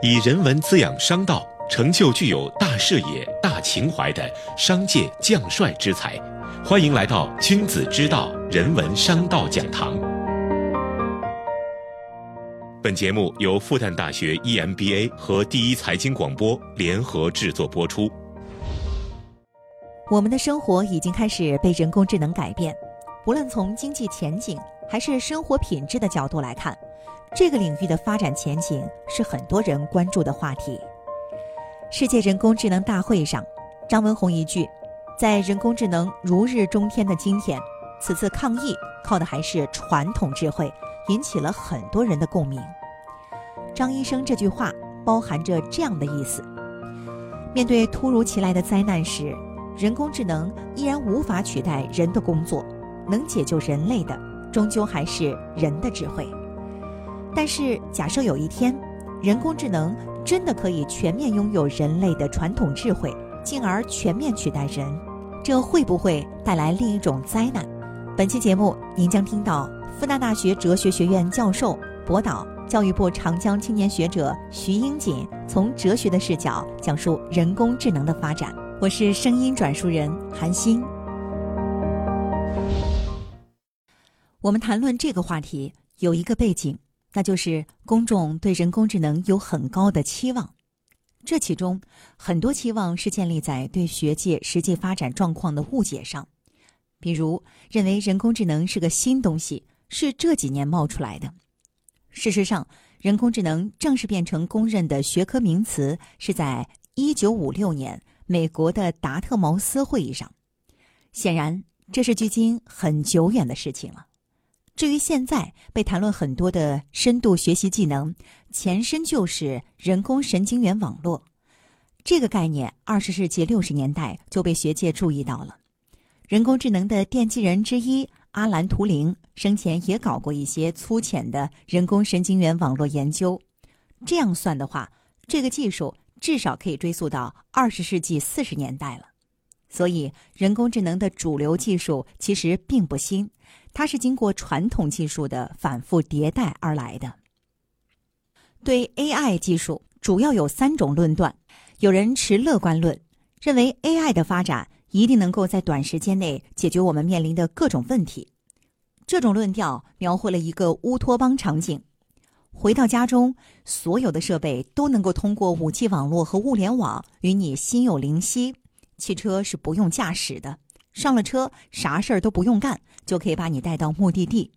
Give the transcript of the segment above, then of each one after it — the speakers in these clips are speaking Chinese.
以人文滋养商道，成就具有大视野、大情怀的商界将帅之才。欢迎来到君子之道人文商道讲堂。本节目由复旦大学 EMBA 和第一财经广播联合制作播出。我们的生活已经开始被人工智能改变，无论从经济前景还是生活品质的角度来看，这个领域的发展前景是很多人关注的话题。世界人工智能大会上，张文宏一句：“在人工智能如日中天的今天，此次抗疫靠的还是传统智慧”，引起了很多人的共鸣。张医生这句话包含着这样的意思：面对突如其来的灾难时，人工智能依然无法取代人的工作，能解救人类的，终究还是人的智慧。但是，假设有一天，人工智能真的可以全面拥有人类的传统智慧，进而全面取代人，这会不会带来另一种灾难？本期节目，您将听到复旦大学哲学学院教授、博导、教育部长江青年学者徐英锦从哲学的视角讲述人工智能的发展。我是声音转述人韩欣。我们谈论这个话题有一个背景，那就是公众对人工智能有很高的期望。这其中很多期望是建立在对学界实际发展状况的误解上，比如认为人工智能是个新东西，是这几年冒出来的。事实上，人工智能正式变成公认的学科名词是在一九五六年。美国的达特茅斯会议上，显然这是距今很久远的事情了。至于现在被谈论很多的深度学习技能，前身就是人工神经元网络。这个概念，二十世纪六十年代就被学界注意到了。人工智能的奠基人之一阿兰·图灵生前也搞过一些粗浅的人工神经元网络研究。这样算的话，这个技术。至少可以追溯到二十世纪四十年代了，所以人工智能的主流技术其实并不新，它是经过传统技术的反复迭代而来的。对 AI 技术主要有三种论断，有人持乐观论，认为 AI 的发展一定能够在短时间内解决我们面临的各种问题。这种论调描绘了一个乌托邦场景。回到家中，所有的设备都能够通过五 G 网络和物联网与你心有灵犀。汽车是不用驾驶的，上了车啥事儿都不用干，就可以把你带到目的地。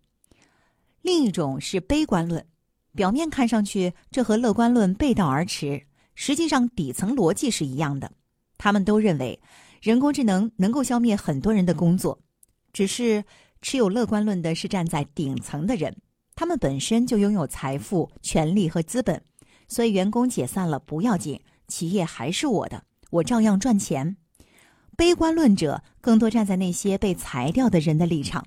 另一种是悲观论，表面看上去这和乐观论背道而驰，实际上底层逻辑是一样的。他们都认为人工智能能够消灭很多人的工作，只是持有乐观论的是站在顶层的人。他们本身就拥有财富、权力和资本，所以员工解散了不要紧，企业还是我的，我照样赚钱。悲观论者更多站在那些被裁掉的人的立场，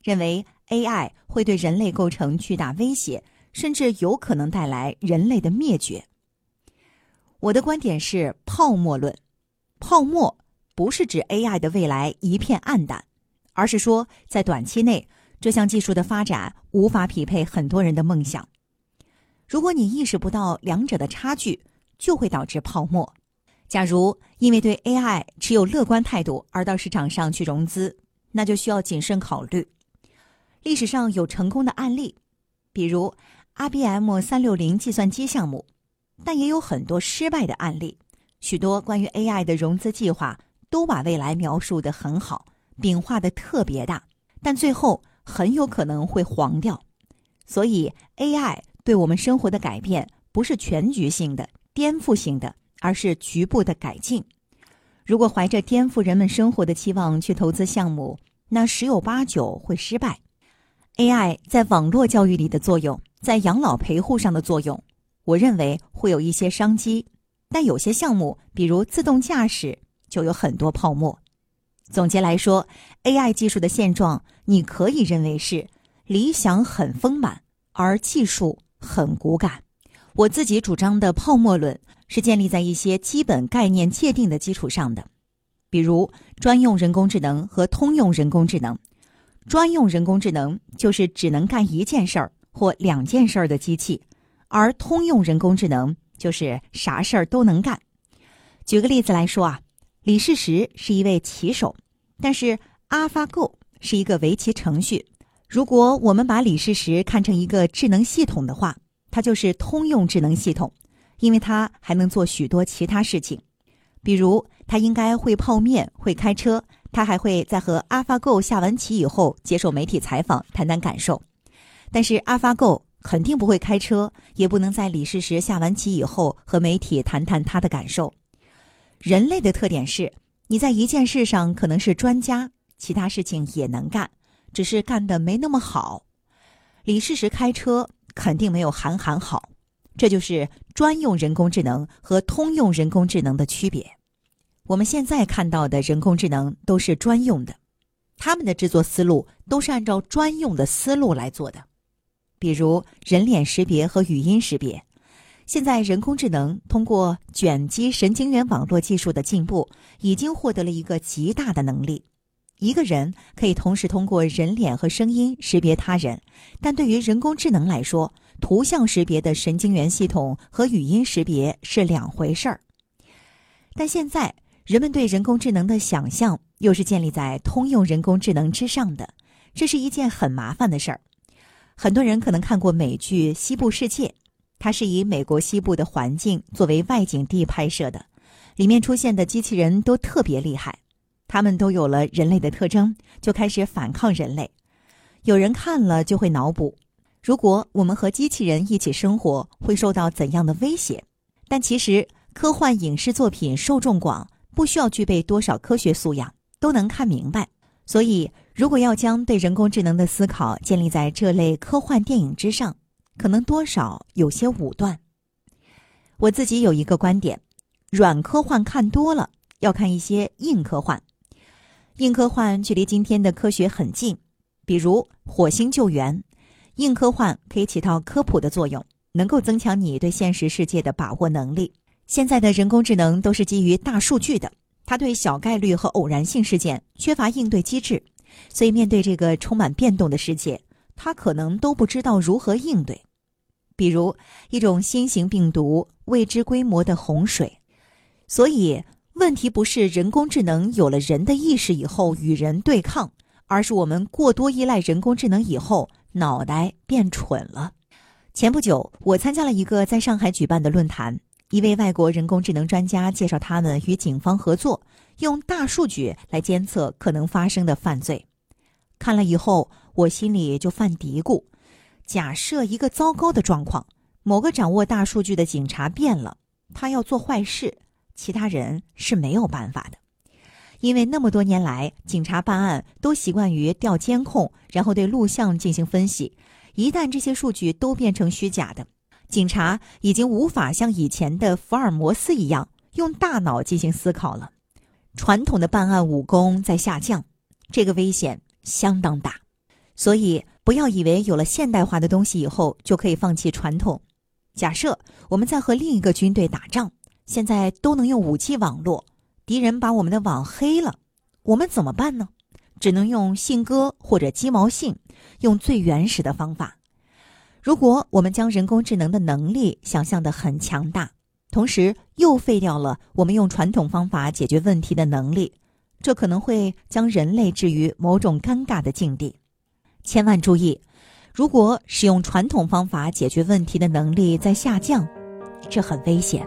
认为 AI 会对人类构成巨大威胁，甚至有可能带来人类的灭绝。我的观点是泡沫论，泡沫不是指 AI 的未来一片暗淡，而是说在短期内。这项技术的发展无法匹配很多人的梦想。如果你意识不到两者的差距，就会导致泡沫。假如因为对 AI 持有乐观态度而到市场上去融资，那就需要谨慎考虑。历史上有成功的案例，比如 IBM 三六零计算机项目，但也有很多失败的案例。许多关于 AI 的融资计划都把未来描述的很好，饼画的特别大，但最后。很有可能会黄掉，所以 AI 对我们生活的改变不是全局性的、颠覆性的，而是局部的改进。如果怀着颠覆人们生活的期望去投资项目，那十有八九会失败。AI 在网络教育里的作用，在养老陪护上的作用，我认为会有一些商机，但有些项目，比如自动驾驶，就有很多泡沫。总结来说，AI 技术的现状，你可以认为是理想很丰满，而技术很骨感。我自己主张的泡沫论是建立在一些基本概念界定的基础上的，比如专用人工智能和通用人工智能。专用人工智能就是只能干一件事儿或两件事儿的机器，而通用人工智能就是啥事儿都能干。举个例子来说啊，李世石是一位棋手，但是 AlphaGo 是一个围棋程序。如果我们把李世石看成一个智能系统的话，它就是通用智能系统，因为他还能做许多其他事情，比如他应该会泡面、会开车，他还会在和 AlphaGo 下完棋以后接受媒体采访，谈谈感受。但是 AlphaGo 肯定不会开车，也不能在李世石下完棋以后和媒体谈谈他的感受。人类的特点是，你在一件事上可能是专家，其他事情也能干，只是干的没那么好。李世石开车肯定没有韩寒好，这就是专用人工智能和通用人工智能的区别。我们现在看到的人工智能都是专用的，他们的制作思路都是按照专用的思路来做的。比如人脸识别和语音识别，现在人工智能通过卷积神经元网络技术的进步，已经获得了一个极大的能力。一个人可以同时通过人脸和声音识别他人，但对于人工智能来说，图像识别的神经元系统和语音识别是两回事儿。但现在人们对人工智能的想象又是建立在通用人工智能之上的，这是一件很麻烦的事儿。很多人可能看过美剧《西部世界》，它是以美国西部的环境作为外景地拍摄的，里面出现的机器人都特别厉害，他们都有了人类的特征，就开始反抗人类。有人看了就会脑补，如果我们和机器人一起生活，会受到怎样的威胁？但其实科幻影视作品受众广，不需要具备多少科学素养，都能看明白。所以，如果要将对人工智能的思考建立在这类科幻电影之上，可能多少有些武断。我自己有一个观点：软科幻看多了，要看一些硬科幻。硬科幻距离今天的科学很近，比如火星救援。硬科幻可以起到科普的作用，能够增强你对现实世界的把握能力。现在的人工智能都是基于大数据的。它对小概率和偶然性事件缺乏应对机制，所以面对这个充满变动的世界，他可能都不知道如何应对。比如一种新型病毒、未知规模的洪水。所以问题不是人工智能有了人的意识以后与人对抗，而是我们过多依赖人工智能以后脑袋变蠢了。前不久，我参加了一个在上海举办的论坛。一位外国人工智能专家介绍，他们与警方合作，用大数据来监测可能发生的犯罪。看了以后，我心里就犯嘀咕：假设一个糟糕的状况，某个掌握大数据的警察变了，他要做坏事，其他人是没有办法的，因为那么多年来，警察办案都习惯于调监控，然后对录像进行分析。一旦这些数据都变成虚假的，警察已经无法像以前的福尔摩斯一样用大脑进行思考了，传统的办案武功在下降，这个危险相当大。所以不要以为有了现代化的东西以后就可以放弃传统。假设我们在和另一个军队打仗，现在都能用武器网络，敌人把我们的网黑了，我们怎么办呢？只能用信鸽或者鸡毛信，用最原始的方法。如果我们将人工智能的能力想象的很强大，同时又废掉了我们用传统方法解决问题的能力，这可能会将人类置于某种尴尬的境地。千万注意，如果使用传统方法解决问题的能力在下降，这很危险。